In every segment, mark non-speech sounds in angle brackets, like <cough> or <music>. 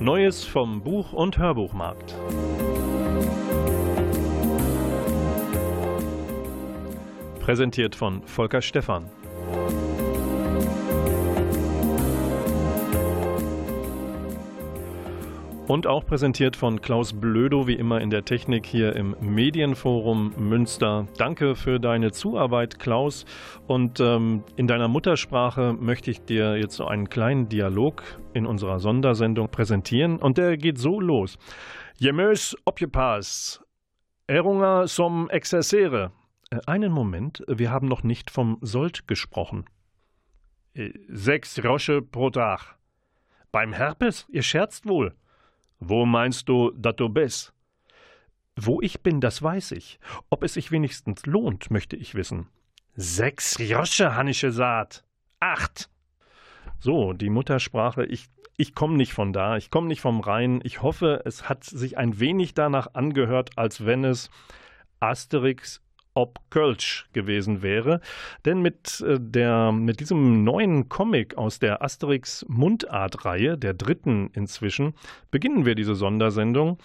Neues vom Buch- und Hörbuchmarkt. Präsentiert von Volker Stephan. Und auch präsentiert von Klaus Blödo, wie immer in der Technik hier im Medienforum Münster. Danke für deine Zuarbeit, Klaus. Und ähm, in deiner Muttersprache möchte ich dir jetzt so einen kleinen Dialog in unserer Sondersendung präsentieren. Und der geht so los. Jemös opjepas, erunga som exercere. Äh, einen Moment, wir haben noch nicht vom Sold gesprochen. Äh, sechs Rosche pro Tag. Beim Herpes? Ihr scherzt wohl. Wo meinst du, dass du bist? Wo ich bin, das weiß ich. Ob es sich wenigstens lohnt, möchte ich wissen. Sechs Josche, Hannische Saat. Acht. So, die Muttersprache, ich, ich komme nicht von da, ich komme nicht vom Rhein. Ich hoffe, es hat sich ein wenig danach angehört, als wenn es Asterix ob Kölsch gewesen wäre. Denn mit, äh, der, mit diesem neuen Comic aus der Asterix Mundart-Reihe, der dritten inzwischen, beginnen wir diese Sondersendung.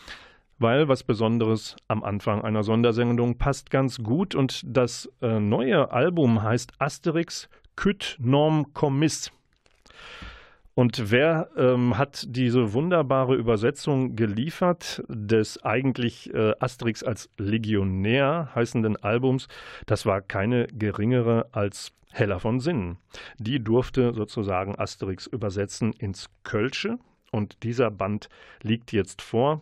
Weil was Besonderes am Anfang einer Sondersendung passt ganz gut und das äh, neue Album heißt Asterix Küt Norm Commiss. Und wer ähm, hat diese wunderbare Übersetzung geliefert des eigentlich äh, Asterix als Legionär heißenden Albums? Das war keine geringere als Hella von Sinnen. Die durfte sozusagen Asterix übersetzen ins Kölsche und dieser Band liegt jetzt vor.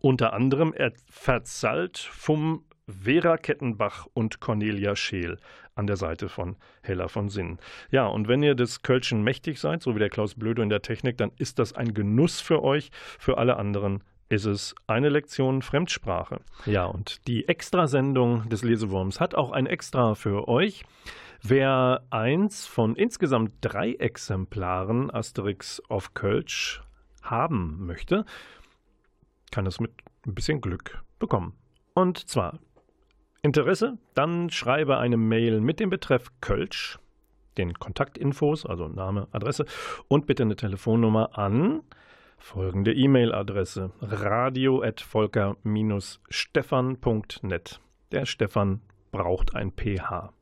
Unter anderem er verzahlt vom Vera Kettenbach und Cornelia Scheel an der Seite von Hella von Sinn. Ja, und wenn ihr des Kölschen mächtig seid, so wie der Klaus Blödo in der Technik, dann ist das ein Genuss für euch. Für alle anderen ist es eine Lektion Fremdsprache. Ja, und die Extrasendung des Lesewurms hat auch ein Extra für euch. Wer eins von insgesamt drei Exemplaren Asterix auf Kölsch haben möchte, kann es mit ein bisschen Glück bekommen. Und zwar Interesse? Dann schreibe eine Mail mit dem Betreff Kölsch, den Kontaktinfos, also Name, Adresse und bitte eine Telefonnummer an folgende E-Mail-Adresse radio@volker-stefan.net. Der Stefan braucht ein PH.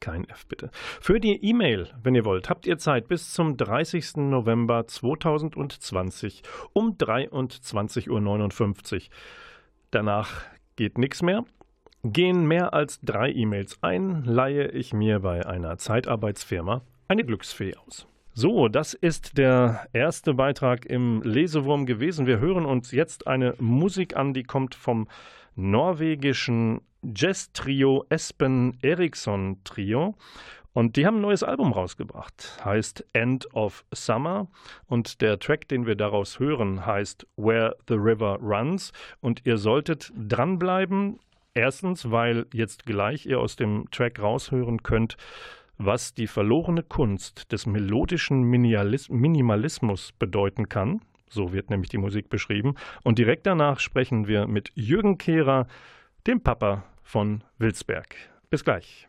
Kein F bitte. Für die E-Mail, wenn ihr wollt, habt ihr Zeit bis zum 30. November 2020 um 23.59 Uhr. Danach geht nichts mehr. Gehen mehr als drei E-Mails ein, leihe ich mir bei einer Zeitarbeitsfirma eine Glücksfee aus. So, das ist der erste Beitrag im Lesewurm gewesen. Wir hören uns jetzt eine Musik an, die kommt vom norwegischen Jazz-Trio Espen Eriksson Trio. Und die haben ein neues Album rausgebracht, heißt End of Summer. Und der Track, den wir daraus hören, heißt Where the River Runs. Und ihr solltet dranbleiben. Erstens, weil jetzt gleich ihr aus dem Track raushören könnt, was die verlorene Kunst des melodischen Minimalismus bedeuten kann. So wird nämlich die Musik beschrieben. Und direkt danach sprechen wir mit Jürgen Kehrer, dem Papa von Wilsberg. Bis gleich.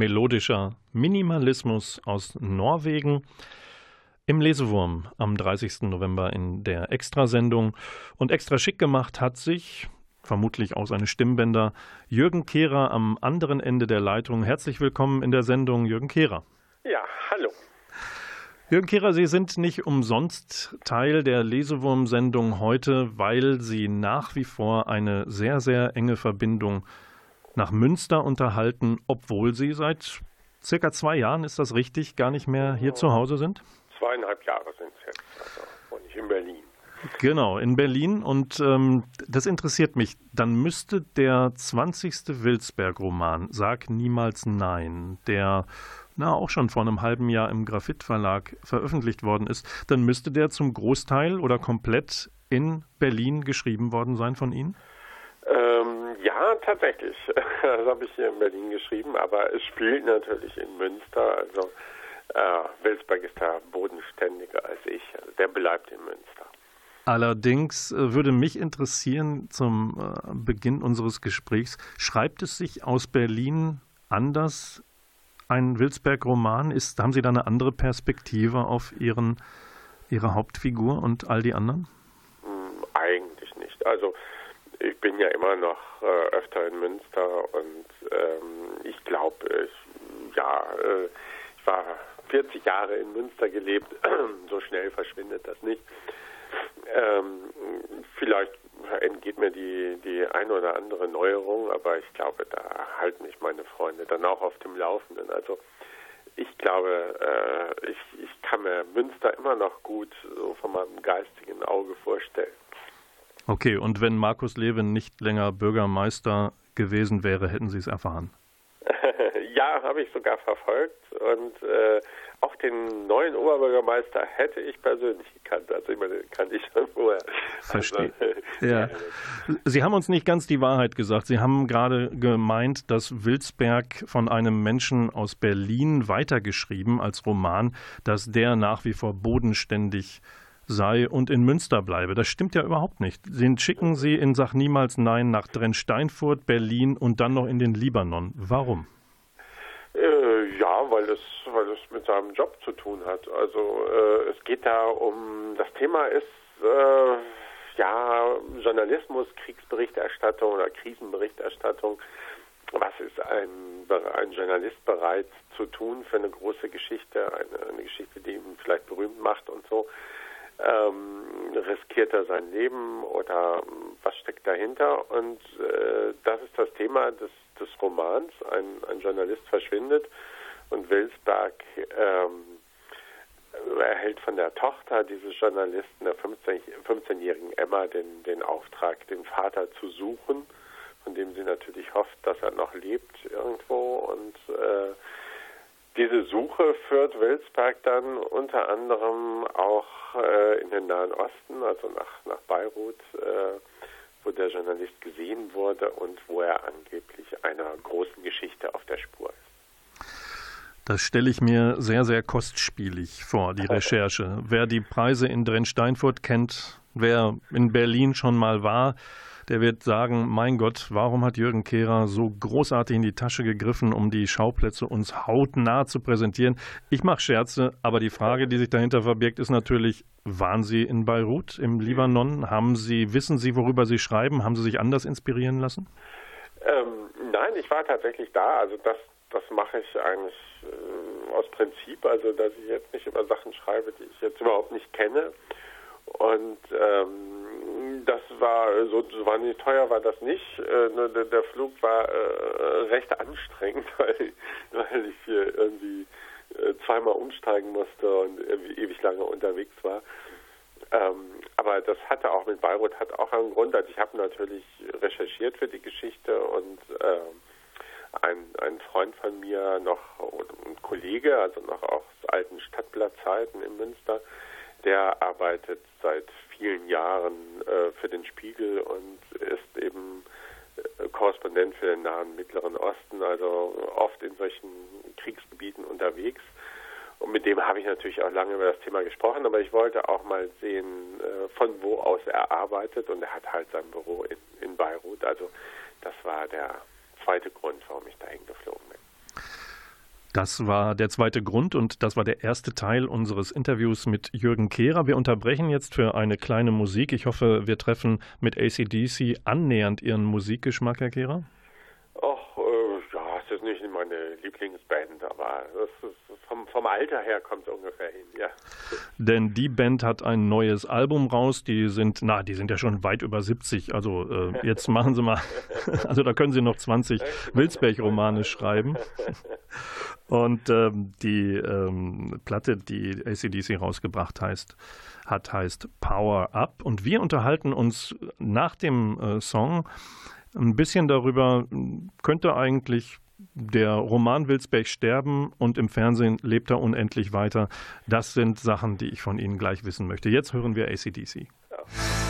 Melodischer Minimalismus aus Norwegen. Im Lesewurm am 30. November in der Extrasendung. Und extra schick gemacht hat sich, vermutlich aus seinen Stimmbänder, Jürgen Kehrer am anderen Ende der Leitung. Herzlich willkommen in der Sendung, Jürgen Kehrer. Ja, hallo. Jürgen Kehrer, Sie sind nicht umsonst Teil der Lesewurm-Sendung heute, weil Sie nach wie vor eine sehr, sehr enge Verbindung nach Münster unterhalten, obwohl Sie seit circa zwei Jahren, ist das richtig, gar nicht mehr hier zu Hause sind? Zweieinhalb Jahre sind es jetzt, also und ich in Berlin. Genau, in Berlin. Und ähm, das interessiert mich. Dann müsste der 20. Wilsberg-Roman, Sag niemals Nein, der na, auch schon vor einem halben Jahr im Graphit Verlag veröffentlicht worden ist, dann müsste der zum Großteil oder komplett in Berlin geschrieben worden sein von Ihnen? Ähm, ja, tatsächlich. <laughs> Das habe ich hier in Berlin geschrieben, aber es spielt natürlich in Münster. Also äh, Wilsberg ist da bodenständiger als ich. Also der bleibt in Münster. Allerdings äh, würde mich interessieren zum äh, Beginn unseres Gesprächs, schreibt es sich aus Berlin anders ein Wilsberg-Roman? haben Sie da eine andere Perspektive auf Ihren, Ihre Hauptfigur und all die anderen? Hm, eigentlich nicht. Also ich bin ja immer noch äh, öfter in Münster und ähm, ich glaube, ich, ja, äh, ich war 40 Jahre in Münster gelebt, <clears throat> so schnell verschwindet das nicht. Ähm, vielleicht entgeht mir die, die eine oder andere Neuerung, aber ich glaube, da halten mich meine Freunde dann auch auf dem Laufenden. Also ich glaube, äh, ich, ich kann mir Münster immer noch gut so von meinem geistigen Auge vorstellen. Okay, und wenn Markus Lewin nicht länger Bürgermeister gewesen wäre, hätten Sie es erfahren? <laughs> ja, habe ich sogar verfolgt und äh, auch den neuen Oberbürgermeister hätte ich persönlich gekannt. Also ich meine, kannte ich schon vorher. Verstehe. Also, <laughs> ja. Sie haben uns nicht ganz die Wahrheit gesagt. Sie haben gerade gemeint, dass Wilsberg von einem Menschen aus Berlin weitergeschrieben als Roman, dass der nach wie vor bodenständig sei und in Münster bleibe. Das stimmt ja überhaupt nicht. Den schicken Sie in Sach niemals Nein nach Drensteinfurt, Berlin und dann noch in den Libanon. Warum? Äh, ja, weil es, weil es mit seinem Job zu tun hat. Also äh, es geht da um, das Thema ist äh, ja Journalismus, Kriegsberichterstattung oder Krisenberichterstattung. Was ist ein, ein Journalist bereit zu tun für eine große Geschichte, eine, eine Geschichte, die ihn vielleicht berühmt macht und so? Ähm, riskiert er sein Leben oder was steckt dahinter? Und äh, das ist das Thema des des Romans. Ein, ein Journalist verschwindet und Wilsberg ähm, erhält von der Tochter dieses Journalisten, der 15-jährigen Emma, den, den Auftrag, den Vater zu suchen, von dem sie natürlich hofft, dass er noch lebt irgendwo. Und äh, diese Suche führt Wilsberg dann unter anderem auch äh, in den Nahen Osten, also nach, nach Beirut. Äh, wo der Journalist gesehen wurde und wo er angeblich einer großen Geschichte auf der Spur ist. Das stelle ich mir sehr, sehr kostspielig vor, die <laughs> Recherche. Wer die Preise in Drensteinfurt kennt, wer in Berlin schon mal war, der wird sagen, mein Gott, warum hat Jürgen Kehrer so großartig in die Tasche gegriffen, um die Schauplätze uns hautnah zu präsentieren? Ich mache Scherze, aber die Frage, die sich dahinter verbirgt, ist natürlich, waren Sie in Beirut im Libanon? Haben Sie, wissen Sie, worüber Sie schreiben? Haben Sie sich anders inspirieren lassen? Ähm, nein, ich war tatsächlich da. Also das, das mache ich eigentlich äh, aus Prinzip, also dass ich jetzt nicht über Sachen schreibe, die ich jetzt überhaupt nicht kenne. Und ähm, das war so wahnsinnig teuer war das nicht. Äh, der, Flug war äh, recht anstrengend, <laughs> weil, weil ich hier irgendwie äh, zweimal umsteigen musste und ewig lange unterwegs war. Ähm, aber das hatte auch mit Beirut hat auch einen Grund. Also ich habe natürlich recherchiert für die Geschichte und äh, ein, ein Freund von mir noch ein Kollege, also noch aus alten Stadtblattzeiten in Münster, der arbeitet seit vielen Jahren äh, den Spiegel und ist eben äh, Korrespondent für den Nahen Mittleren Osten, also oft in solchen Kriegsgebieten unterwegs. Und mit dem habe ich natürlich auch lange über das Thema gesprochen, aber ich wollte auch mal sehen, äh, von wo aus er arbeitet. Und er hat halt sein Büro in, in Beirut. Also das war der zweite Grund, warum ich dahin geflogen bin. Das war der zweite Grund und das war der erste Teil unseres Interviews mit Jürgen Kehrer. Wir unterbrechen jetzt für eine kleine Musik. Ich hoffe, wir treffen mit ACDC annähernd Ihren Musikgeschmack, Herr Kehrer. Ach, äh, ja, es ist nicht meine Lieblingsband, aber vom, vom, Alter her kommt es ungefähr hin, ja. Denn die Band hat ein neues Album raus. Die sind, na, die sind ja schon weit über 70. Also äh, <laughs> jetzt machen Sie mal, <laughs> also da können Sie noch 20 Wilsberg-Romane schreiben. Und ähm, die ähm, Platte, die ACDC rausgebracht heißt, hat, heißt Power Up. Und wir unterhalten uns nach dem äh, Song ein bisschen darüber, könnte eigentlich der Roman Wilsberg sterben und im Fernsehen lebt er unendlich weiter. Das sind Sachen, die ich von Ihnen gleich wissen möchte. Jetzt hören wir ACDC. Ja.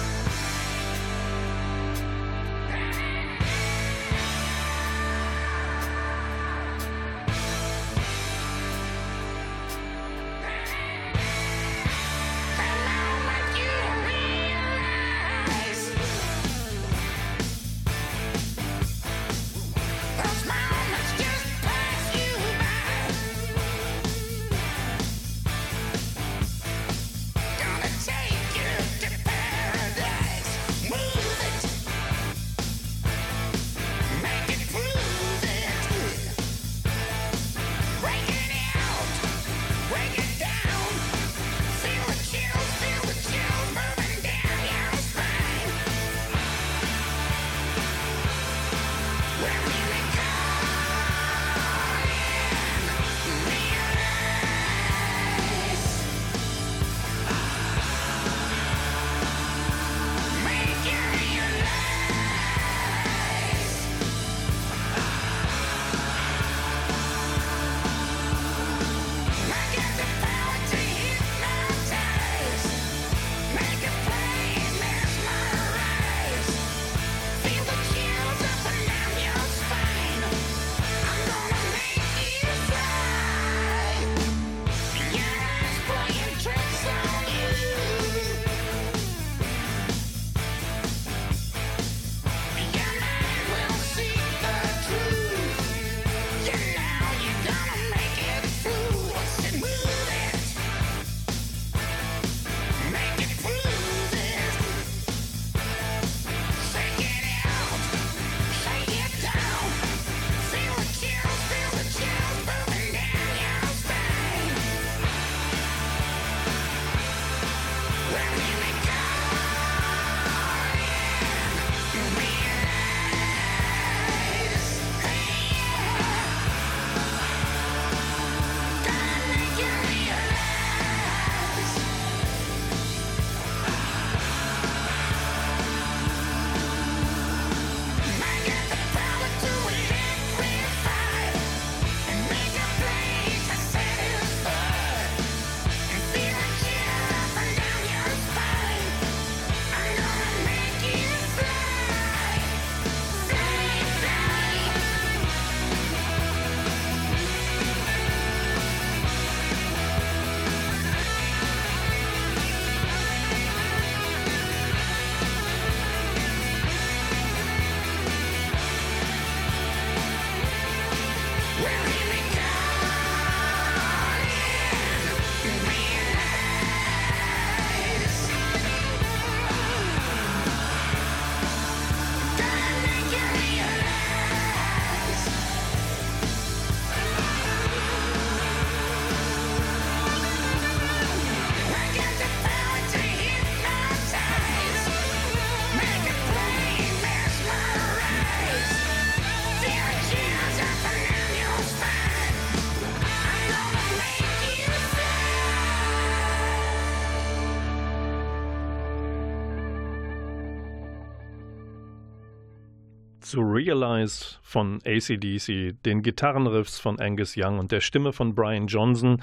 Realize von ACDC, den Gitarrenriffs von Angus Young und der Stimme von Brian Johnson.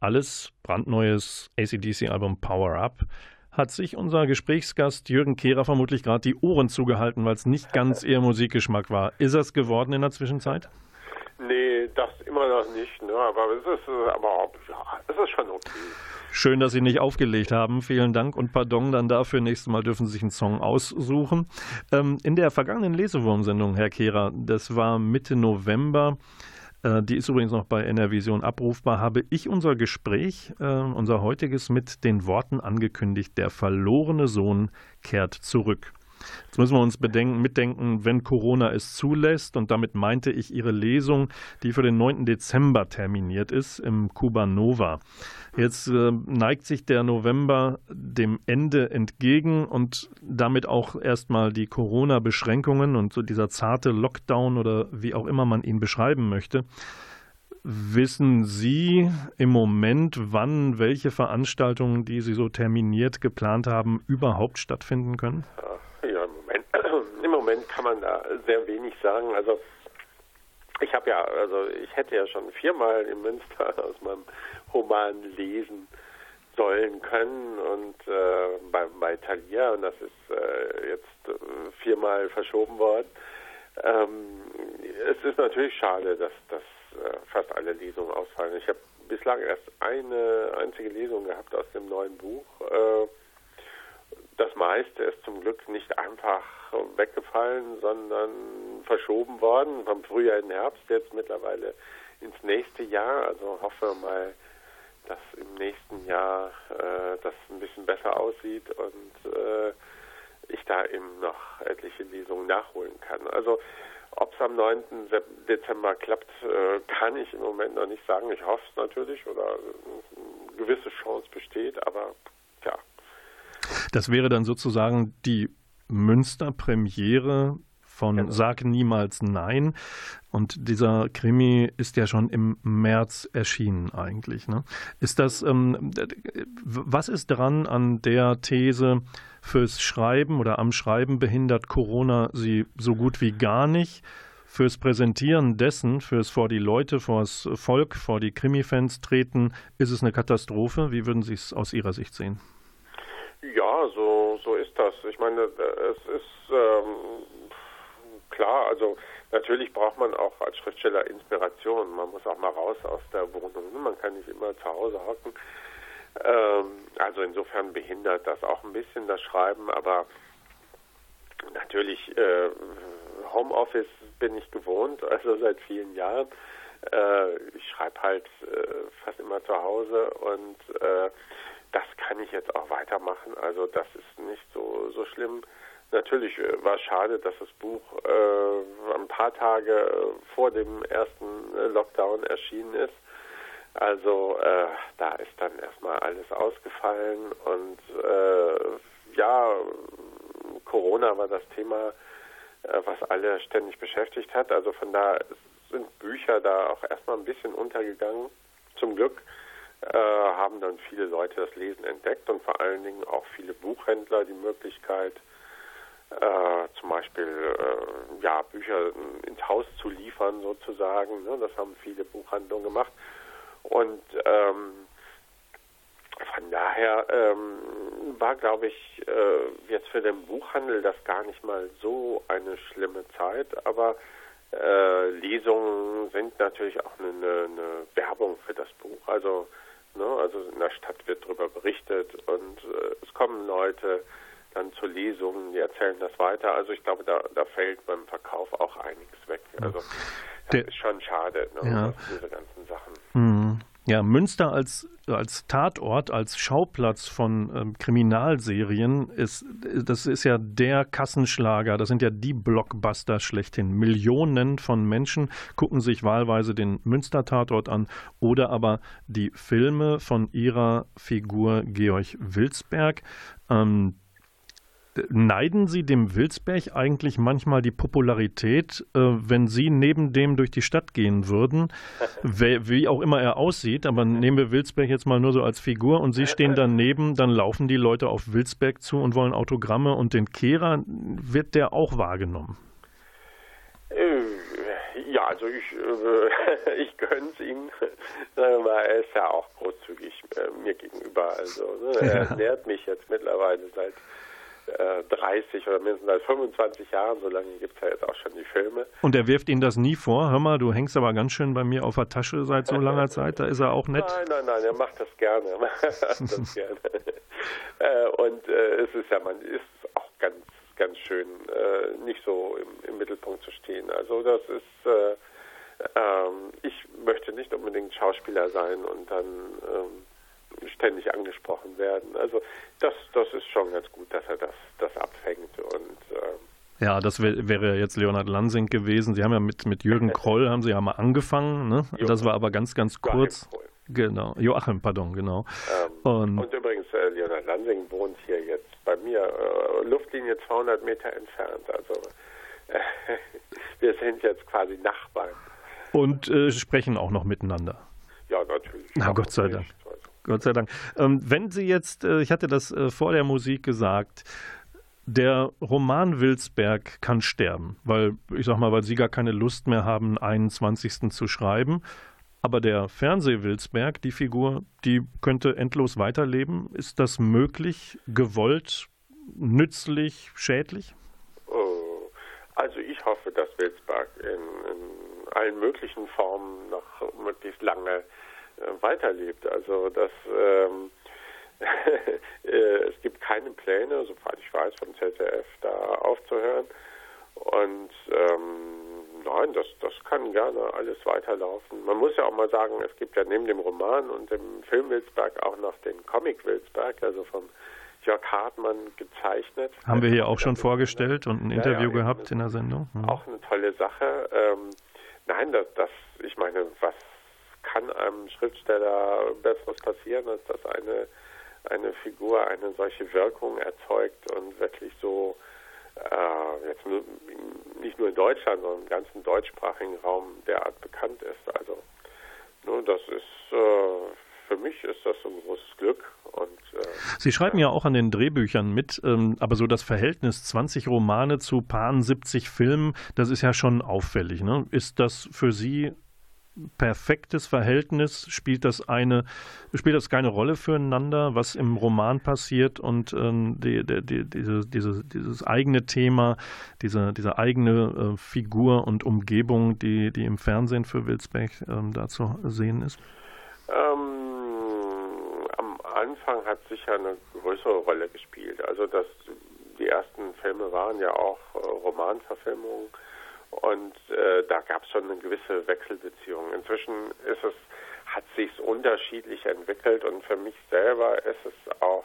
Alles brandneues ACDC-Album Power Up. Hat sich unser Gesprächsgast Jürgen Kehrer vermutlich gerade die Ohren zugehalten, weil es nicht ganz <laughs> ihr Musikgeschmack war. Ist es geworden in der Zwischenzeit? Nee, das immer noch nicht, ne? aber es ist, aber, ja, es ist schon okay. Schön, dass Sie nicht aufgelegt haben. Vielen Dank und Pardon dann dafür. Nächstes Mal dürfen Sie sich einen Song aussuchen. Ähm, in der vergangenen Lesewurmsendung, Herr Kehrer, das war Mitte November, äh, die ist übrigens noch bei NRVision abrufbar, habe ich unser Gespräch, äh, unser heutiges, mit den Worten angekündigt, der verlorene Sohn kehrt zurück. Jetzt müssen wir uns bedenken, mitdenken, wenn Corona es zulässt. Und damit meinte ich Ihre Lesung, die für den 9. Dezember terminiert ist im Cuba Nova. Jetzt äh, neigt sich der November dem Ende entgegen und damit auch erstmal die Corona-Beschränkungen und so dieser zarte Lockdown oder wie auch immer man ihn beschreiben möchte. Wissen Sie im Moment, wann welche Veranstaltungen, die Sie so terminiert geplant haben, überhaupt stattfinden können? Kann man da sehr wenig sagen. Also ich habe ja, also ich hätte ja schon viermal in Münster <laughs> aus meinem Roman lesen sollen können und äh, bei, bei Thalia und das ist äh, jetzt äh, viermal verschoben worden. Ähm, es ist natürlich schade, dass, dass äh, fast alle Lesungen ausfallen. Ich habe bislang erst eine einzige Lesung gehabt aus dem neuen Buch. Äh, das meiste ist zum Glück nicht einfach weggefallen, sondern verschoben worden vom Frühjahr in den Herbst, jetzt mittlerweile ins nächste Jahr. Also hoffe mal, dass im nächsten Jahr äh, das ein bisschen besser aussieht und äh, ich da eben noch etliche Lesungen nachholen kann. Also ob es am 9. Dezember klappt, äh, kann ich im Moment noch nicht sagen. Ich hoffe es natürlich oder eine gewisse Chance besteht, aber ja, das wäre dann sozusagen die Münster-Premiere von genau. Sag niemals Nein. Und dieser Krimi ist ja schon im März erschienen eigentlich. Ne? Ist das, ähm, was ist dran an der These, fürs Schreiben oder am Schreiben behindert Corona sie so gut wie gar nicht? Fürs Präsentieren dessen, fürs vor die Leute, vor das Volk, vor die Krimi-Fans treten, ist es eine Katastrophe. Wie würden Sie es aus Ihrer Sicht sehen? Ja, so, so ist das. Ich meine, es ist ähm, klar, also natürlich braucht man auch als Schriftsteller Inspiration. Man muss auch mal raus aus der Wohnung. Man kann nicht immer zu Hause hocken. Ähm, also insofern behindert das auch ein bisschen das Schreiben, aber natürlich äh, Homeoffice bin ich gewohnt, also seit vielen Jahren. Äh, ich schreibe halt äh, fast immer zu Hause und äh, das kann ich jetzt auch weitermachen. Also das ist nicht so, so schlimm. Natürlich äh, war es schade, dass das Buch äh, ein paar Tage äh, vor dem ersten äh, Lockdown erschienen ist. Also äh, da ist dann erstmal alles ausgefallen und äh, ja, Corona war das Thema, was alle ständig beschäftigt hat. Also von da sind Bücher da auch erstmal ein bisschen untergegangen, zum Glück äh, haben dann viele Leute das Lesen entdeckt und vor allen Dingen auch viele Buchhändler die Möglichkeit, äh, zum Beispiel äh, ja, Bücher ins Haus zu liefern sozusagen. Ne? Das haben viele Buchhandlungen gemacht. Und ähm, von daher ähm, war, glaube ich, äh, jetzt für den Buchhandel das gar nicht mal so eine schlimme Zeit, aber äh, Lesungen sind natürlich auch eine, eine, Werbung für das Buch. Also Ne? Also in der Stadt wird darüber berichtet und äh, es kommen Leute dann zu Lesungen, die erzählen das weiter. Also ich glaube, da, da fällt beim Verkauf auch einiges weg. Also das Der, ist schon schade, ne? ja. diese ganzen Sachen. Mhm. Ja, Münster als, als Tatort, als Schauplatz von ähm, Kriminalserien ist, das ist ja der Kassenschlager, das sind ja die Blockbuster schlechthin. Millionen von Menschen gucken sich wahlweise den Münster-Tatort an oder aber die Filme von ihrer Figur Georg Wilsberg. Ähm, Neiden Sie dem Wilsberg eigentlich manchmal die Popularität, äh, wenn Sie neben dem durch die Stadt gehen würden, <laughs> wie auch immer er aussieht, aber nehmen wir Wilsberg jetzt mal nur so als Figur und Sie stehen daneben, dann laufen die Leute auf Wilsberg zu und wollen Autogramme und den Kehrer wird der auch wahrgenommen? Äh, ja, also ich, äh, <laughs> ich gönn's ihm, aber er ist ja auch großzügig äh, mir gegenüber. Also ne, er ja. nährt mich jetzt mittlerweile seit 30 oder mindestens seit 25 Jahren, so lange gibt es ja jetzt auch schon die Filme. Und er wirft Ihnen das nie vor? Hör mal, du hängst aber ganz schön bei mir auf der Tasche seit so langer <laughs> Zeit, da ist er auch nett. Nein, nein, nein, er macht das gerne. <laughs> Er macht das <laughs> gerne. Äh, und äh, es ist ja, man ist auch ganz, ganz schön, äh, nicht so im, im, Mittelpunkt zu stehen. Also das ist ähm, ich möchte nicht unbedingt Schauspieler sein und dann ähm, ständig angesprochen werden. Also das, das ist schon ganz gut, dass er das, das abfängt und äh, ja, das wär, wäre jetzt Leonhard Lansing gewesen. Sie haben ja mit, mit Jürgen <laughs> Kroll haben Sie ja mal angefangen. Ne? Das war aber ganz, ganz kurz. Genau, Joachim, pardon, genau. Ähm, und, und, übrigens, äh, Leonhard Lansing wohnt hier jetzt bei mir, äh, Luftlinie 200 Meter entfernt. Also äh, <laughs> wir sind jetzt quasi Nachbarn. Und äh, sprechen auch noch miteinander. Ja, natürlich. Na, Gott sei Dank. Gott sei Dank. Ähm, wenn Sie jetzt, äh, ich hatte das äh, vor der Musik gesagt, der Roman Wilsberg kann sterben, weil ich sag mal, weil sie gar keine Lust mehr haben, einen 21. zu schreiben. Aber der Fernseh-Wilsberg, die Figur, die könnte endlos weiterleben. Ist das möglich, gewollt, nützlich, schädlich? Oh, also ich hoffe, dass Wilsberg in, in allen möglichen Formen noch möglichst lange weiterlebt. Also dass ähm, <laughs> Äh, es gibt keine Pläne, soweit ich weiß, vom ZDF da aufzuhören. Und ähm, nein, das, das kann gerne alles weiterlaufen. Man muss ja auch mal sagen, es gibt ja neben dem Roman und dem Film Wilsberg auch noch den Comic Wilsberg, also von Jörg Hartmann gezeichnet. Haben wir hier auch schon vorgestellt und ein Interview ja, ja, gehabt in der Sendung. Mhm. Auch eine tolle Sache. Ähm, nein, das, das, ich meine, was kann einem Schriftsteller Besseres passieren, als dass eine eine Figur eine solche Wirkung erzeugt und wirklich so äh, jetzt nur, nicht nur in Deutschland, sondern im ganzen deutschsprachigen Raum derart bekannt ist. Also nur das ist äh, für mich ist das ein großes Glück. Und, äh, Sie schreiben ja. auch an den Drehbüchern mit, ähm, aber so das Verhältnis 20 Romane zu paar 70 Filmen, das ist ja schon auffällig. Ne? Ist das für Sie perfektes Verhältnis? Spielt das eine, spielt das keine Rolle füreinander, was im Roman passiert und ähm, die, die, die, diese, diese, dieses eigene Thema, diese, diese eigene äh, Figur und Umgebung, die, die im Fernsehen für Wilsbeck ähm, da zu sehen ist? Ähm, am Anfang hat sicher eine größere Rolle gespielt. Also das, die ersten Filme waren ja auch äh, Romanverfilmungen und äh, da gab es schon eine gewisse Wechselbeziehung. Inzwischen ist es, hat sich unterschiedlich entwickelt und für mich selber ist es auch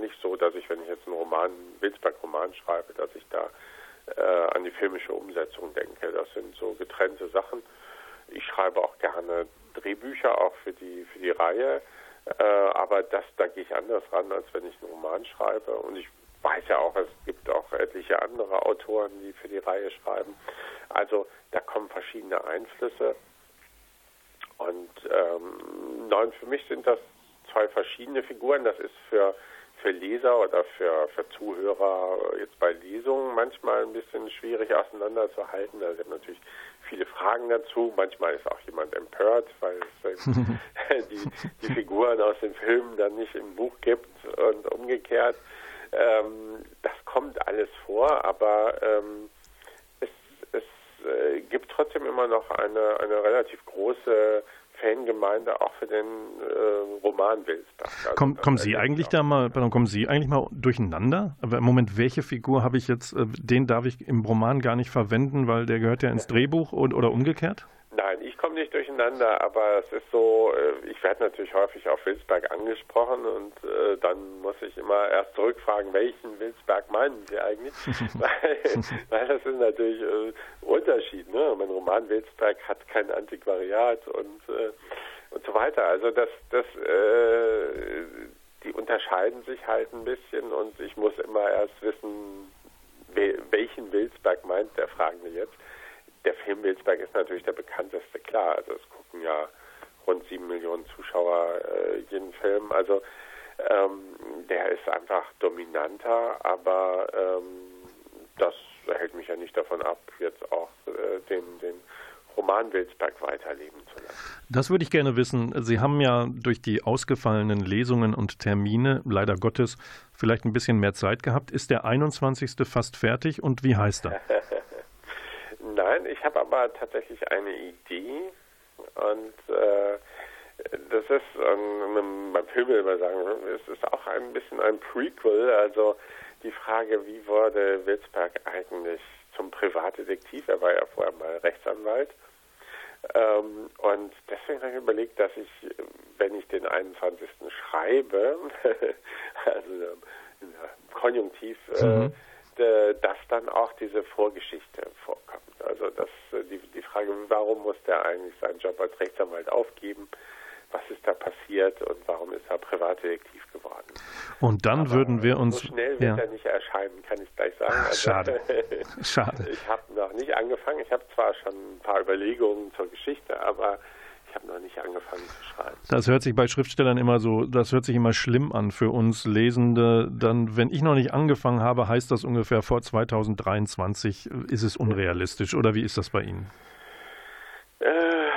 nicht so, dass ich, wenn ich jetzt einen Roman, Wilsberg-Roman schreibe, dass ich da äh, an die filmische Umsetzung denke. Das sind so getrennte Sachen. Ich schreibe auch gerne Drehbücher, auch für die für die Reihe, äh, aber das da gehe ich anders ran, als wenn ich einen Roman schreibe. Und ich weiß ja auch, es gibt auch etliche andere Autoren, die für die Reihe schreiben. Also da kommen verschiedene Einflüsse. Und ähm, nein, für mich sind das zwei verschiedene Figuren. Das ist für, für Leser oder für, für Zuhörer jetzt bei Lesungen manchmal ein bisschen schwierig auseinanderzuhalten. Da sind natürlich viele Fragen dazu. Manchmal ist auch jemand empört, weil es <laughs> die, die Figuren aus dem Film dann nicht im Buch gibt und umgekehrt. Ähm, das kommt alles vor, aber ähm, es, es äh, gibt trotzdem immer noch eine, eine relativ große Fangemeinde auch für den äh, Roman Wilsbach. Also Komm, kommen Sie eigentlich da mal, pardon, kommen Sie eigentlich mal durcheinander? Aber im Moment, welche Figur habe ich jetzt, äh, den darf ich im Roman gar nicht verwenden, weil der gehört ja ins Drehbuch und, oder umgekehrt? Nicht durcheinander, aber es ist so, äh, ich werde natürlich häufig auf Wilsberg angesprochen und äh, dann muss ich immer erst zurückfragen, welchen Wilsberg meinen Sie eigentlich? <laughs> weil, weil das ist natürlich äh, Unterschied. Ne? Mein Roman Wilsberg hat kein Antiquariat und, und so weiter. Also das, das, äh, die unterscheiden sich halt ein bisschen und ich muss immer erst wissen, welchen Wilsberg meint der Fragende jetzt der Film Wilsberg ist natürlich der bekannteste, klar. Also es gucken ja rund sieben Millionen Zuschauer äh, jeden Film. Also ähm, der ist einfach dominanter, aber ähm, das hält mich ja nicht davon ab, jetzt auch äh, den, den Roman Wilsberg weiterleben zu lassen. Das würde ich gerne wissen. Sie haben ja durch die ausgefallenen Lesungen und Termine leider Gottes vielleicht ein bisschen mehr Zeit gehabt. Ist der 21. fast fertig und wie heißt er? <laughs> Nein, ich habe aber tatsächlich eine Idee und äh, das ist, ähm, beim will man sagen, es ist auch ein bisschen ein Prequel, also die Frage, wie wurde Wilsberg eigentlich zum Privatdetektiv? Er war ja vorher mal Rechtsanwalt. Ähm, und deswegen habe ich überlegt, dass ich, wenn ich den 21. schreibe, <laughs> also der Konjunktiv, äh, mhm. dass dann auch diese Vorgeschichte vorkommt. Also dass äh, die, die Frage, warum muss der eigentlich seinen Job als Rechtsanwalt aufgeben? was ist da passiert und warum ist er Privatdetektiv geworden. Und dann Aber würden wir uns. So schnell wird ja. er nicht erscheinen, kann ich gleich sagen. Also, Schade. <laughs> Schade. Ich habe noch nicht angefangen. Ich habe zwar schon ein paar Überlegungen zur Geschichte, aber ich habe noch nicht angefangen zu schreiben. Das hört sich bei Schriftstellern immer so, das hört sich immer schlimm an für uns Lesende. Dann, wenn ich noch nicht angefangen habe, heißt das ungefähr vor 2023 ist es unrealistisch. Oder wie ist das bei Ihnen? Äh,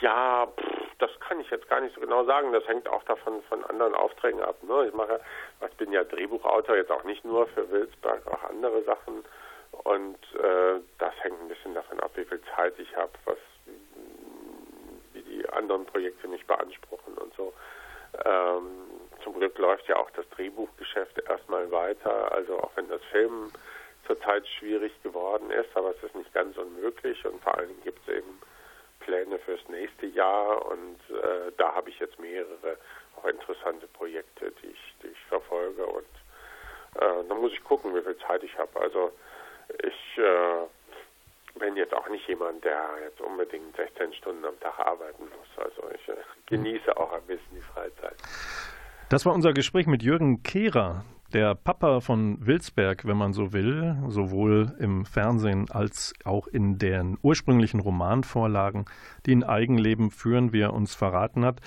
ja, pff, das kann ich jetzt gar nicht so genau sagen. Das hängt auch davon von anderen Aufträgen ab. Ne? Ich mache, ich bin ja Drehbuchautor, jetzt auch nicht nur für Wilsberg, auch andere Sachen. Und äh, das hängt ein bisschen davon ab, wie viel Zeit ich habe, was die anderen Projekte mich beanspruchen und so. Ähm, zum Glück läuft ja auch das Drehbuchgeschäft erstmal weiter. Also auch wenn das Film zurzeit schwierig geworden ist, aber es ist nicht ganz unmöglich und vor allen Dingen gibt es eben Pläne fürs nächste Jahr und äh, da habe ich jetzt mehrere auch interessante Projekte, die ich, die ich verfolge und äh, dann muss ich gucken, wie viel Zeit ich habe. Also ich äh, bin jetzt auch nicht jemand, der jetzt unbedingt 16 Stunden am Tag arbeiten muss. Also ich äh, genieße auch ein bisschen die Freizeit. Das war unser Gespräch mit Jürgen Kehrer, der Papa von Wilsberg, wenn man so will, sowohl im Fernsehen als auch in den ursprünglichen Romanvorlagen, die in Eigenleben führen, wie er uns verraten hat.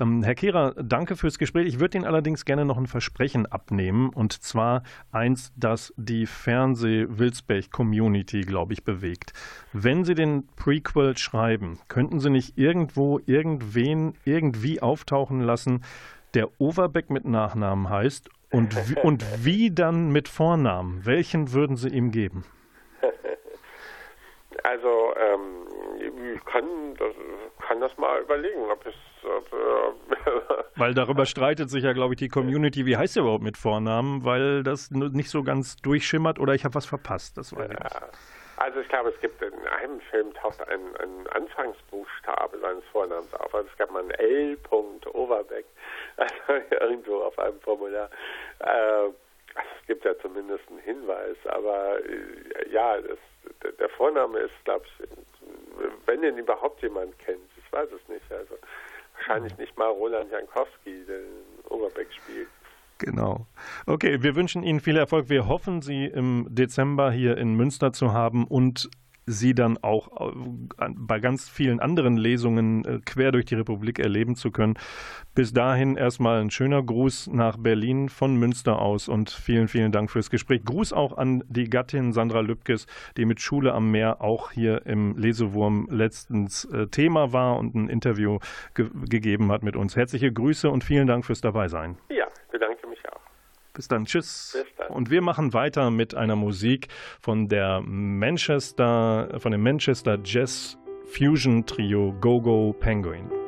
Ähm, Herr Kehrer, danke fürs Gespräch. Ich würde Ihnen allerdings gerne noch ein Versprechen abnehmen, und zwar eins, das die Fernseh-Wilsberg-Community, glaube ich, bewegt. Wenn Sie den Prequel schreiben, könnten Sie nicht irgendwo irgendwen irgendwie auftauchen lassen, der Overbeck mit Nachnamen heißt und, und wie dann mit Vornamen? Welchen würden Sie ihm geben? <laughs> Also ähm, ich kann das, kann das mal überlegen, ob es äh, <laughs> weil darüber streitet sich ja, glaube ich, die Community. Wie heißt er überhaupt mit Vornamen? Weil das nicht so ganz durchschimmert oder ich habe was verpasst. Das war ja. Also ich glaube, es gibt in einem Film taucht ein, ein Anfangsbuchstabe seines Vornamens auf. Also es gab mal ein L. Overbeck, <laughs> also irgendwo auf einem Formular. Äh, also es gibt ja zumindest einen Hinweis, aber äh, ja, das, der Vorname ist, glaube ich, wenn den überhaupt jemand kennt, ich weiß es nicht. Also wahrscheinlich nicht mal Roland Jankowski, der Overbeck spielt. Genau. Okay, wir wünschen Ihnen viel Erfolg. Wir hoffen, Sie im Dezember hier in Münster zu haben und Sie dann auch äh, bei ganz vielen anderen Lesungen äh, quer durch die Republik erleben zu können. Bis dahin erstmal ein schöner Gruß nach Berlin von Münster aus und vielen, vielen Dank fürs Gespräch. Gruß auch an die Gattin Sandra Lübkes, die mit Schule am Meer auch hier im Lesewurm letztens äh, Thema war und ein Interview ge gegeben hat mit uns. Herzliche Grüße und vielen Dank fürs Dabeisein. Ja. Bis dann, tschüss. Bis dann. Und wir machen weiter mit einer Musik von der Manchester, von dem Manchester Jazz Fusion Trio Go Go Penguin.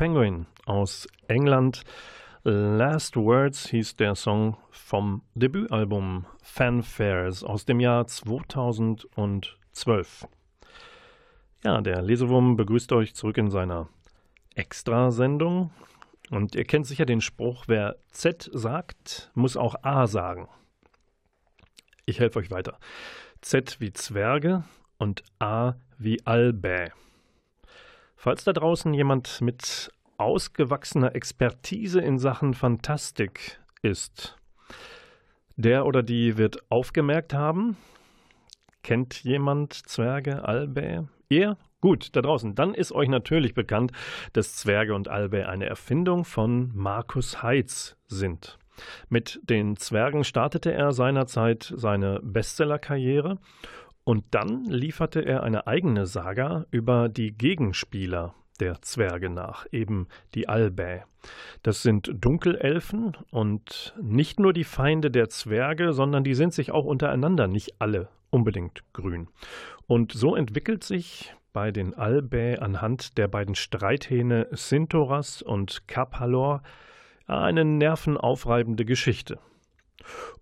Penguin aus England. Last Words hieß der Song vom Debütalbum Fanfares aus dem Jahr 2012. Ja, der Lesewurm begrüßt euch zurück in seiner Extrasendung. Und ihr kennt sicher den Spruch, wer Z sagt, muss auch A sagen. Ich helfe euch weiter. Z wie Zwerge und A wie Albä. Falls da draußen jemand mit ausgewachsener Expertise in Sachen Fantastik ist, der oder die wird aufgemerkt haben. Kennt jemand Zwerge, Albä? Ihr? Gut, da draußen. Dann ist euch natürlich bekannt, dass Zwerge und Albä eine Erfindung von Markus Heitz sind. Mit den Zwergen startete er seinerzeit seine Bestsellerkarriere und dann lieferte er eine eigene Saga über die Gegenspieler der Zwerge nach, eben die Albä. Das sind Dunkelelfen und nicht nur die Feinde der Zwerge, sondern die sind sich auch untereinander nicht alle unbedingt grün. Und so entwickelt sich bei den Albä anhand der beiden Streithähne Sintoras und Kapalor eine nervenaufreibende Geschichte.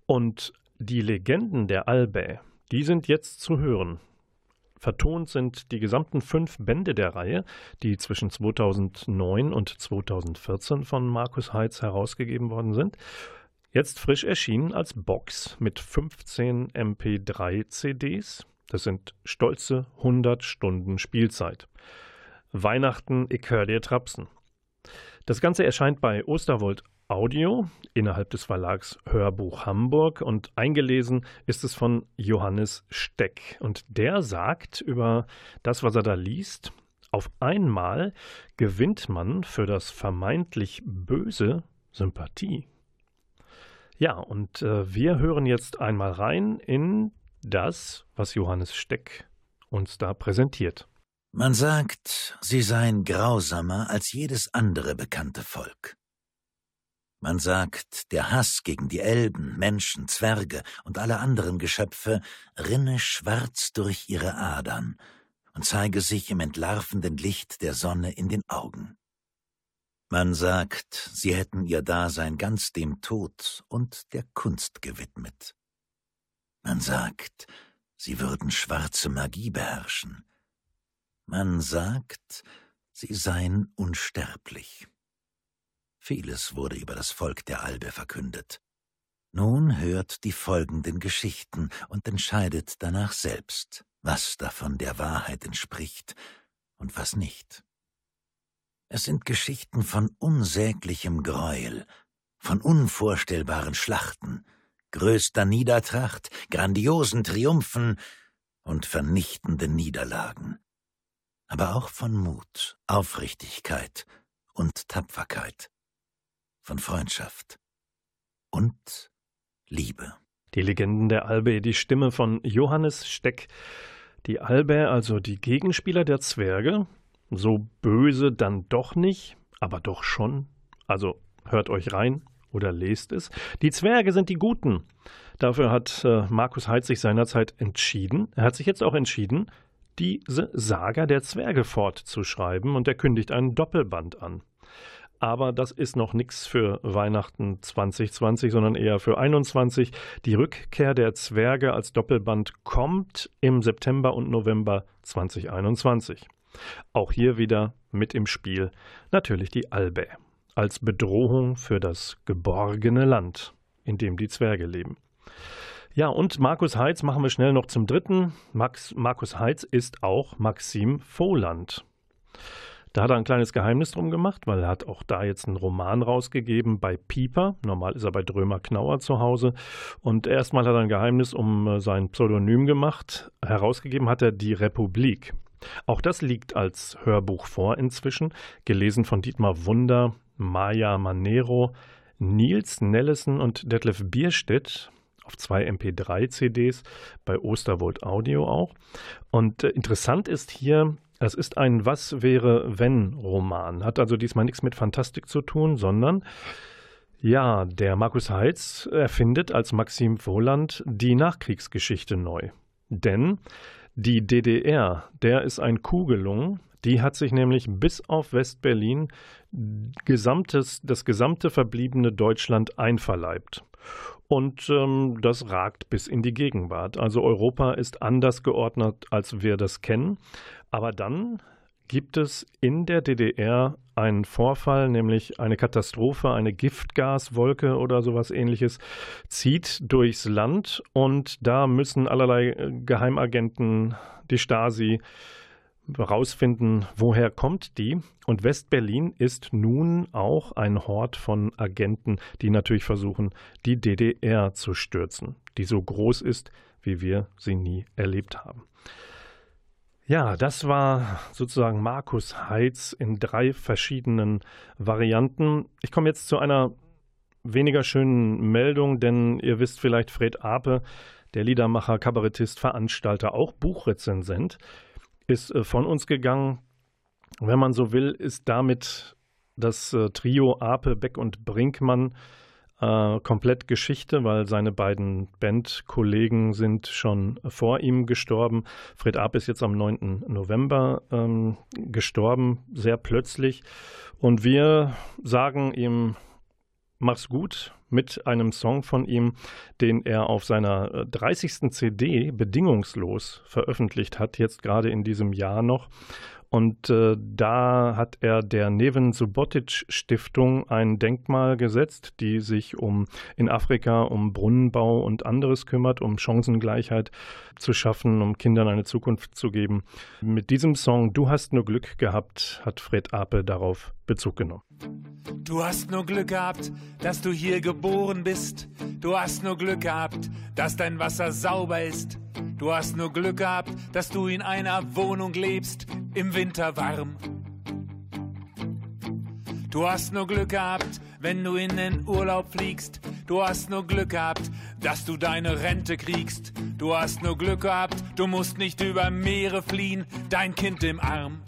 Und die Legenden der Albä, die sind jetzt zu hören. Vertont sind die gesamten fünf Bände der Reihe, die zwischen 2009 und 2014 von Markus Heitz herausgegeben worden sind. Jetzt frisch erschienen als Box mit 15 MP3-CDs. Das sind stolze 100 Stunden Spielzeit. Weihnachten, ich hör dir Trapsen. Das Ganze erscheint bei Osterwold Audio innerhalb des Verlags Hörbuch Hamburg und eingelesen ist es von Johannes Steck. Und der sagt über das, was er da liest, auf einmal gewinnt man für das vermeintlich Böse Sympathie. Ja, und äh, wir hören jetzt einmal rein in das, was Johannes Steck uns da präsentiert. Man sagt, sie seien grausamer als jedes andere bekannte Volk. Man sagt, der Hass gegen die Elben, Menschen, Zwerge und alle anderen Geschöpfe rinne schwarz durch ihre Adern und zeige sich im entlarvenden Licht der Sonne in den Augen. Man sagt, sie hätten ihr Dasein ganz dem Tod und der Kunst gewidmet. Man sagt, sie würden schwarze Magie beherrschen. Man sagt, sie seien unsterblich. Vieles wurde über das Volk der Albe verkündet. Nun hört die folgenden Geschichten und entscheidet danach selbst, was davon der Wahrheit entspricht und was nicht. Es sind Geschichten von unsäglichem Greuel, von unvorstellbaren Schlachten, größter Niedertracht, grandiosen Triumphen und vernichtenden Niederlagen, aber auch von Mut, Aufrichtigkeit und Tapferkeit von Freundschaft und Liebe. Die Legenden der Albe, die Stimme von Johannes Steck. Die Albe, also die Gegenspieler der Zwerge, so böse dann doch nicht, aber doch schon. Also hört euch rein oder lest es. Die Zwerge sind die Guten. Dafür hat äh, Markus Heitz sich seinerzeit entschieden. Er hat sich jetzt auch entschieden, diese Saga der Zwerge fortzuschreiben und er kündigt einen Doppelband an aber das ist noch nichts für Weihnachten 2020, sondern eher für 21. Die Rückkehr der Zwerge als Doppelband kommt im September und November 2021. Auch hier wieder mit im Spiel natürlich die Albe als Bedrohung für das geborgene Land, in dem die Zwerge leben. Ja, und Markus Heitz machen wir schnell noch zum dritten. Max, Markus Heitz ist auch Maxim Voland. Da hat er ein kleines Geheimnis drum gemacht, weil er hat auch da jetzt einen Roman rausgegeben bei Pieper. Normal ist er bei Drömer Knauer zu Hause. Und erstmal hat er ein Geheimnis um äh, sein Pseudonym gemacht. Herausgegeben hat er Die Republik. Auch das liegt als Hörbuch vor inzwischen, gelesen von Dietmar Wunder, Maya Manero, Nils Nellison und Detlef Bierstedt auf zwei MP3-CDs bei Osterwold Audio auch. Und äh, interessant ist hier, es ist ein Was wäre wenn Roman, hat also diesmal nichts mit Fantastik zu tun, sondern ja, der Markus Heitz erfindet als Maxim Wohland die Nachkriegsgeschichte neu. Denn die DDR, der ist ein Kuh gelungen, Die hat sich nämlich bis auf Westberlin gesamtes, das gesamte verbliebene Deutschland einverleibt. Und ähm, das ragt bis in die Gegenwart. Also Europa ist anders geordnet, als wir das kennen. Aber dann gibt es in der DDR einen Vorfall, nämlich eine Katastrophe, eine Giftgaswolke oder sowas ähnliches, zieht durchs Land und da müssen allerlei äh, Geheimagenten, die Stasi, herausfinden, woher kommt die. Und Westberlin ist nun auch ein Hort von Agenten, die natürlich versuchen, die DDR zu stürzen, die so groß ist, wie wir sie nie erlebt haben. Ja, das war sozusagen Markus Heitz in drei verschiedenen Varianten. Ich komme jetzt zu einer weniger schönen Meldung, denn ihr wisst vielleicht, Fred Ape, der Liedermacher, Kabarettist, Veranstalter, auch Buchrezensent, ist äh, von uns gegangen. Wenn man so will, ist damit das äh, Trio Ape, Beck und Brinkmann äh, komplett Geschichte, weil seine beiden Bandkollegen sind schon vor ihm gestorben. Fred Arp ist jetzt am 9. November ähm, gestorben, sehr plötzlich. Und wir sagen ihm, mach's gut mit einem Song von ihm, den er auf seiner 30. Äh, CD bedingungslos veröffentlicht hat, jetzt gerade in diesem Jahr noch. Und äh, da hat er der Neven Subotic Stiftung ein Denkmal gesetzt, die sich um in Afrika um Brunnenbau und anderes kümmert, um Chancengleichheit zu schaffen, um Kindern eine Zukunft zu geben. Mit diesem Song Du hast nur Glück gehabt, hat Fred Ape darauf Bezug genommen. Du hast nur Glück gehabt, dass du hier geboren bist. Du hast nur Glück gehabt, dass dein Wasser sauber ist. Du hast nur Glück gehabt, dass du in einer Wohnung lebst, im Winter warm. Du hast nur Glück gehabt, wenn du in den Urlaub fliegst. Du hast nur Glück gehabt, dass du deine Rente kriegst. Du hast nur Glück gehabt, du musst nicht über Meere fliehen, dein Kind im Arm.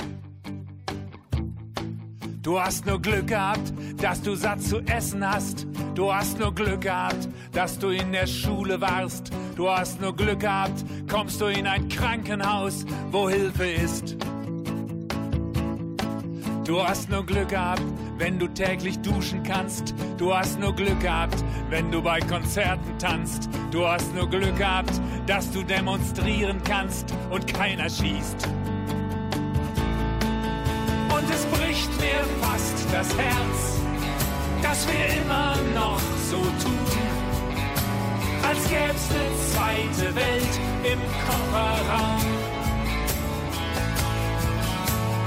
Du hast nur Glück gehabt, dass du satt zu essen hast. Du hast nur Glück gehabt, dass du in der Schule warst. Du hast nur Glück gehabt, kommst du in ein Krankenhaus, wo Hilfe ist. Du hast nur Glück gehabt, wenn du täglich duschen kannst. Du hast nur Glück gehabt, wenn du bei Konzerten tanzt. Du hast nur Glück gehabt, dass du demonstrieren kannst und keiner schießt es bricht mir fast das Herz, dass wir immer noch so tun, als gäb's eine zweite Welt im Kofferraum.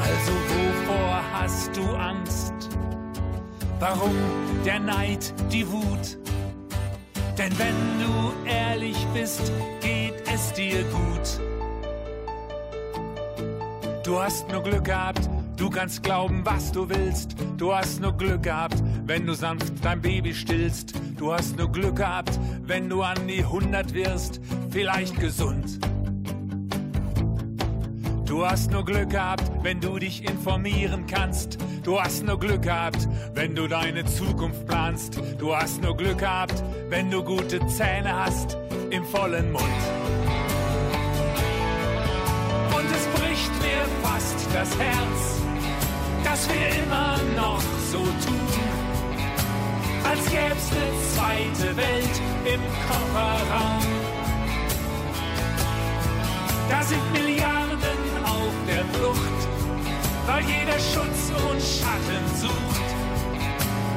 Also wovor hast du Angst? Warum der Neid, die Wut? Denn wenn du ehrlich bist, geht es dir gut. Du hast nur Glück gehabt, Du kannst glauben, was du willst. Du hast nur Glück gehabt, wenn du sanft dein Baby stillst. Du hast nur Glück gehabt, wenn du an die 100 wirst, vielleicht gesund. Du hast nur Glück gehabt, wenn du dich informieren kannst. Du hast nur Glück gehabt, wenn du deine Zukunft planst. Du hast nur Glück gehabt, wenn du gute Zähne hast im vollen Mund. Und es bricht mir fast das Herz wir immer noch so tun, als gäb's eine zweite Welt im Kofferraum. Da sind Milliarden auf der Flucht, weil jeder Schutz und Schatten sucht.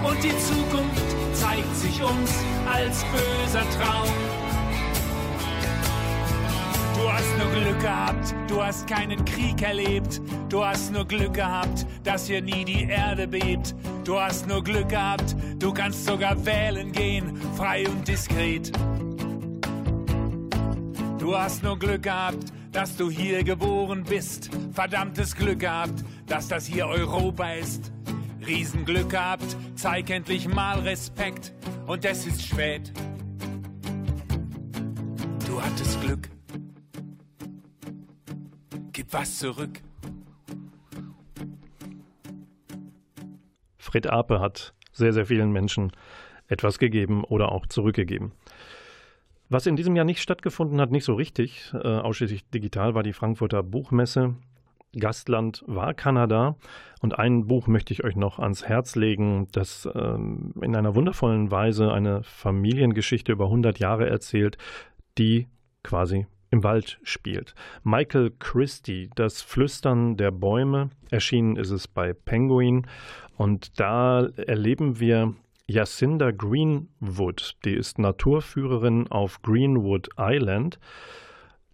Und die Zukunft zeigt sich uns als böser Traum. Du hast nur Glück gehabt, du hast keinen Krieg erlebt. Du hast nur Glück gehabt, dass hier nie die Erde bebt. Du hast nur Glück gehabt, du kannst sogar wählen gehen, frei und diskret. Du hast nur Glück gehabt, dass du hier geboren bist. Verdammtes Glück gehabt, dass das hier Europa ist. Riesenglück gehabt, zeig endlich mal Respekt und es ist spät. Du hattest Glück gib was zurück. Fred Ape hat sehr, sehr vielen Menschen etwas gegeben oder auch zurückgegeben. Was in diesem Jahr nicht stattgefunden hat, nicht so richtig, äh, ausschließlich digital, war die Frankfurter Buchmesse. Gastland war Kanada. Und ein Buch möchte ich euch noch ans Herz legen, das ähm, in einer wundervollen Weise eine Familiengeschichte über 100 Jahre erzählt, die quasi im Wald spielt. Michael Christie, Das Flüstern der Bäume, erschienen ist es bei Penguin. Und da erleben wir Jacinda Greenwood, die ist Naturführerin auf Greenwood Island.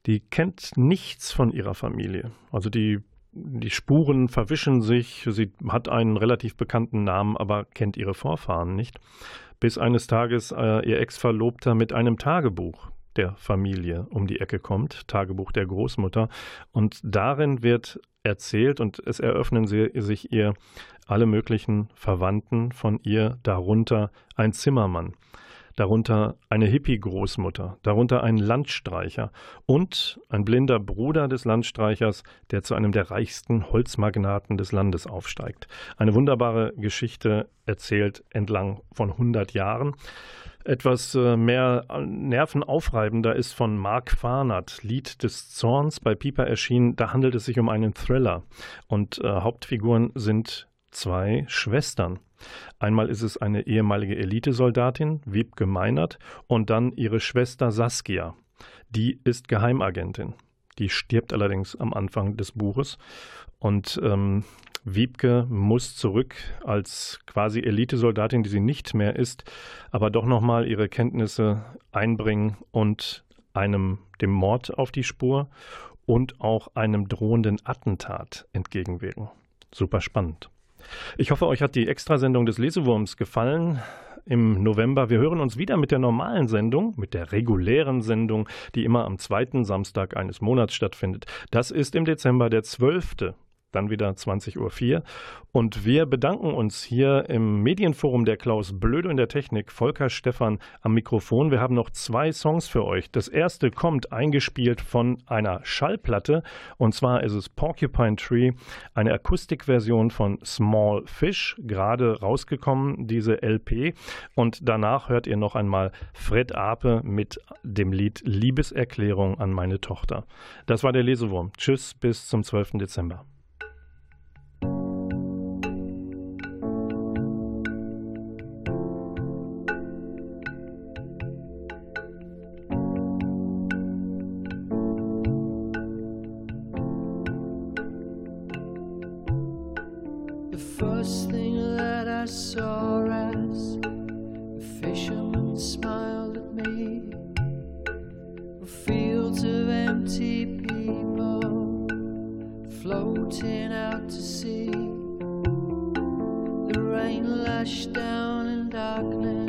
Die kennt nichts von ihrer Familie. Also die, die Spuren verwischen sich. Sie hat einen relativ bekannten Namen, aber kennt ihre Vorfahren nicht. Bis eines Tages äh, ihr Ex-Verlobter mit einem Tagebuch der Familie um die Ecke kommt, Tagebuch der Großmutter. Und darin wird erzählt und es eröffnen sie, sich ihr alle möglichen Verwandten von ihr, darunter ein Zimmermann, darunter eine Hippie-Großmutter, darunter ein Landstreicher und ein blinder Bruder des Landstreichers, der zu einem der reichsten Holzmagnaten des Landes aufsteigt. Eine wunderbare Geschichte erzählt entlang von 100 Jahren. Etwas äh, mehr nervenaufreibender ist von Mark Farnert, Lied des Zorns, bei Pieper erschienen. Da handelt es sich um einen Thriller. Und äh, Hauptfiguren sind zwei Schwestern. Einmal ist es eine ehemalige Elitesoldatin, Wiebke Meinert, und dann ihre Schwester Saskia. Die ist Geheimagentin. Die stirbt allerdings am Anfang des Buches. Und ähm, Wiebke muss zurück als quasi Elitesoldatin, die sie nicht mehr ist, aber doch nochmal ihre Kenntnisse einbringen und einem dem Mord auf die Spur und auch einem drohenden Attentat entgegenwirken. Super spannend. Ich hoffe, euch hat die Extrasendung des Lesewurms gefallen im November. Wir hören uns wieder mit der normalen Sendung, mit der regulären Sendung, die immer am zweiten Samstag eines Monats stattfindet. Das ist im Dezember der 12 dann wieder 20.04 Uhr. Und wir bedanken uns hier im Medienforum der Klaus Blöde in der Technik, Volker Stephan am Mikrofon. Wir haben noch zwei Songs für euch. Das erste kommt eingespielt von einer Schallplatte und zwar ist es Porcupine Tree, eine Akustikversion von Small Fish, gerade rausgekommen, diese LP. Und danach hört ihr noch einmal Fred Ape mit dem Lied Liebeserklärung an meine Tochter. Das war der Lesewurm. Tschüss, bis zum 12. Dezember. darkness.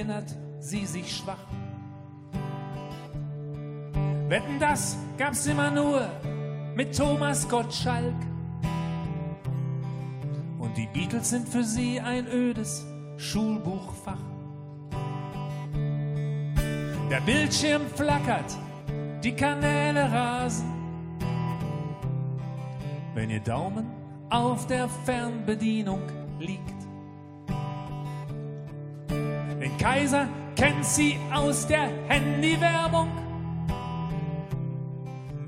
Erinnert sie sich schwach. Wetten, das gab's immer nur mit Thomas Gottschalk. Und die Beatles sind für sie ein ödes Schulbuchfach. Der Bildschirm flackert, die Kanäle rasen. Wenn ihr Daumen auf der Fernbedienung liegt. Den Kaiser kennt sie aus der Handywerbung.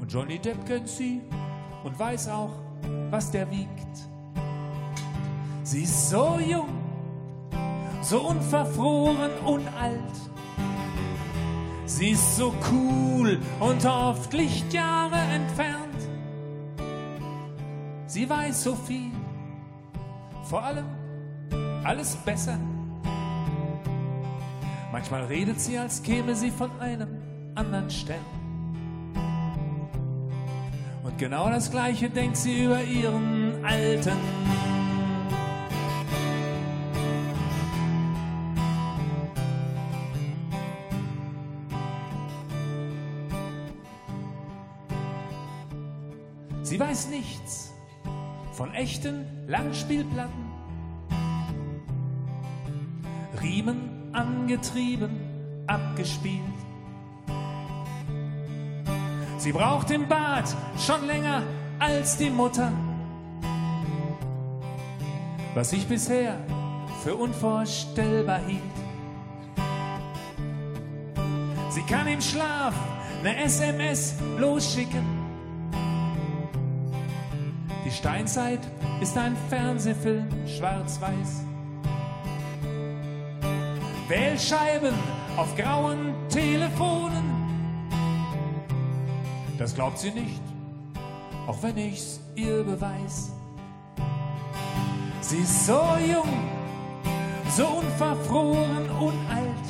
Und Johnny Depp kennt sie und weiß auch, was der wiegt. Sie ist so jung, so unverfroren und alt. Sie ist so cool und oft Lichtjahre entfernt. Sie weiß so viel, vor allem alles besser. Manchmal redet sie, als käme sie von einem anderen Stern. Und genau das Gleiche denkt sie über ihren Alten. Sie weiß nichts von echten Langspielplatten. Riemen angetrieben, abgespielt. Sie braucht im Bad schon länger als die Mutter. Was ich bisher für unvorstellbar hielt. Sie kann im Schlaf eine SMS losschicken. Die Steinzeit ist ein Fernsehfilm, schwarz-weiß. Wählscheiben auf grauen Telefonen. Das glaubt sie nicht, auch wenn ich's ihr beweis. Sie ist so jung, so unverfroren und alt.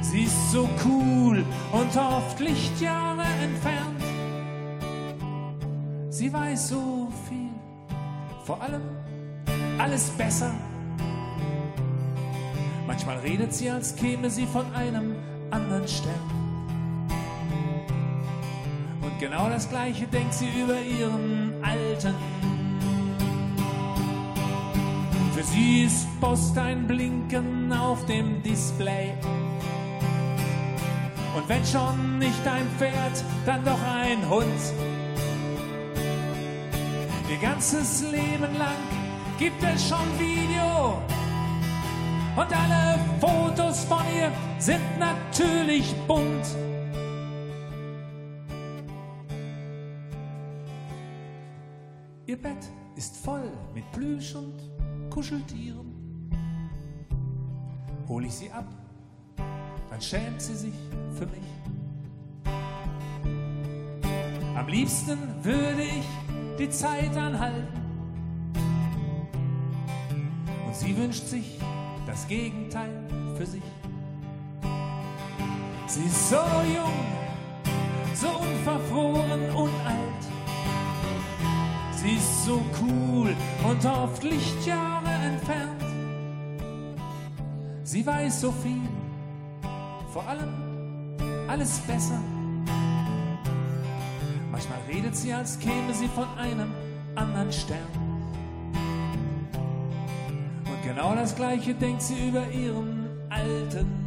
Sie ist so cool und oft Lichtjahre entfernt. Sie weiß so viel, vor allem alles besser. Manchmal redet sie, als käme sie von einem anderen Stern. Und genau das Gleiche denkt sie über ihren Alten. Für sie ist Post ein Blinken auf dem Display. Und wenn schon nicht ein Pferd, dann doch ein Hund. Ihr ganzes Leben lang gibt es schon Video. Und alle Fotos von ihr sind natürlich bunt. Ihr Bett ist voll mit Plüsch und Kuscheltieren. Hol ich sie ab, dann schämt sie sich für mich. Am liebsten würde ich die Zeit anhalten. Und sie wünscht sich das Gegenteil für sich. Sie ist so jung, so unverfroren und alt. Sie ist so cool und oft Lichtjahre entfernt. Sie weiß so viel, vor allem alles besser. Manchmal redet sie, als käme sie von einem anderen Stern. Genau das Gleiche denkt sie über ihren Alten.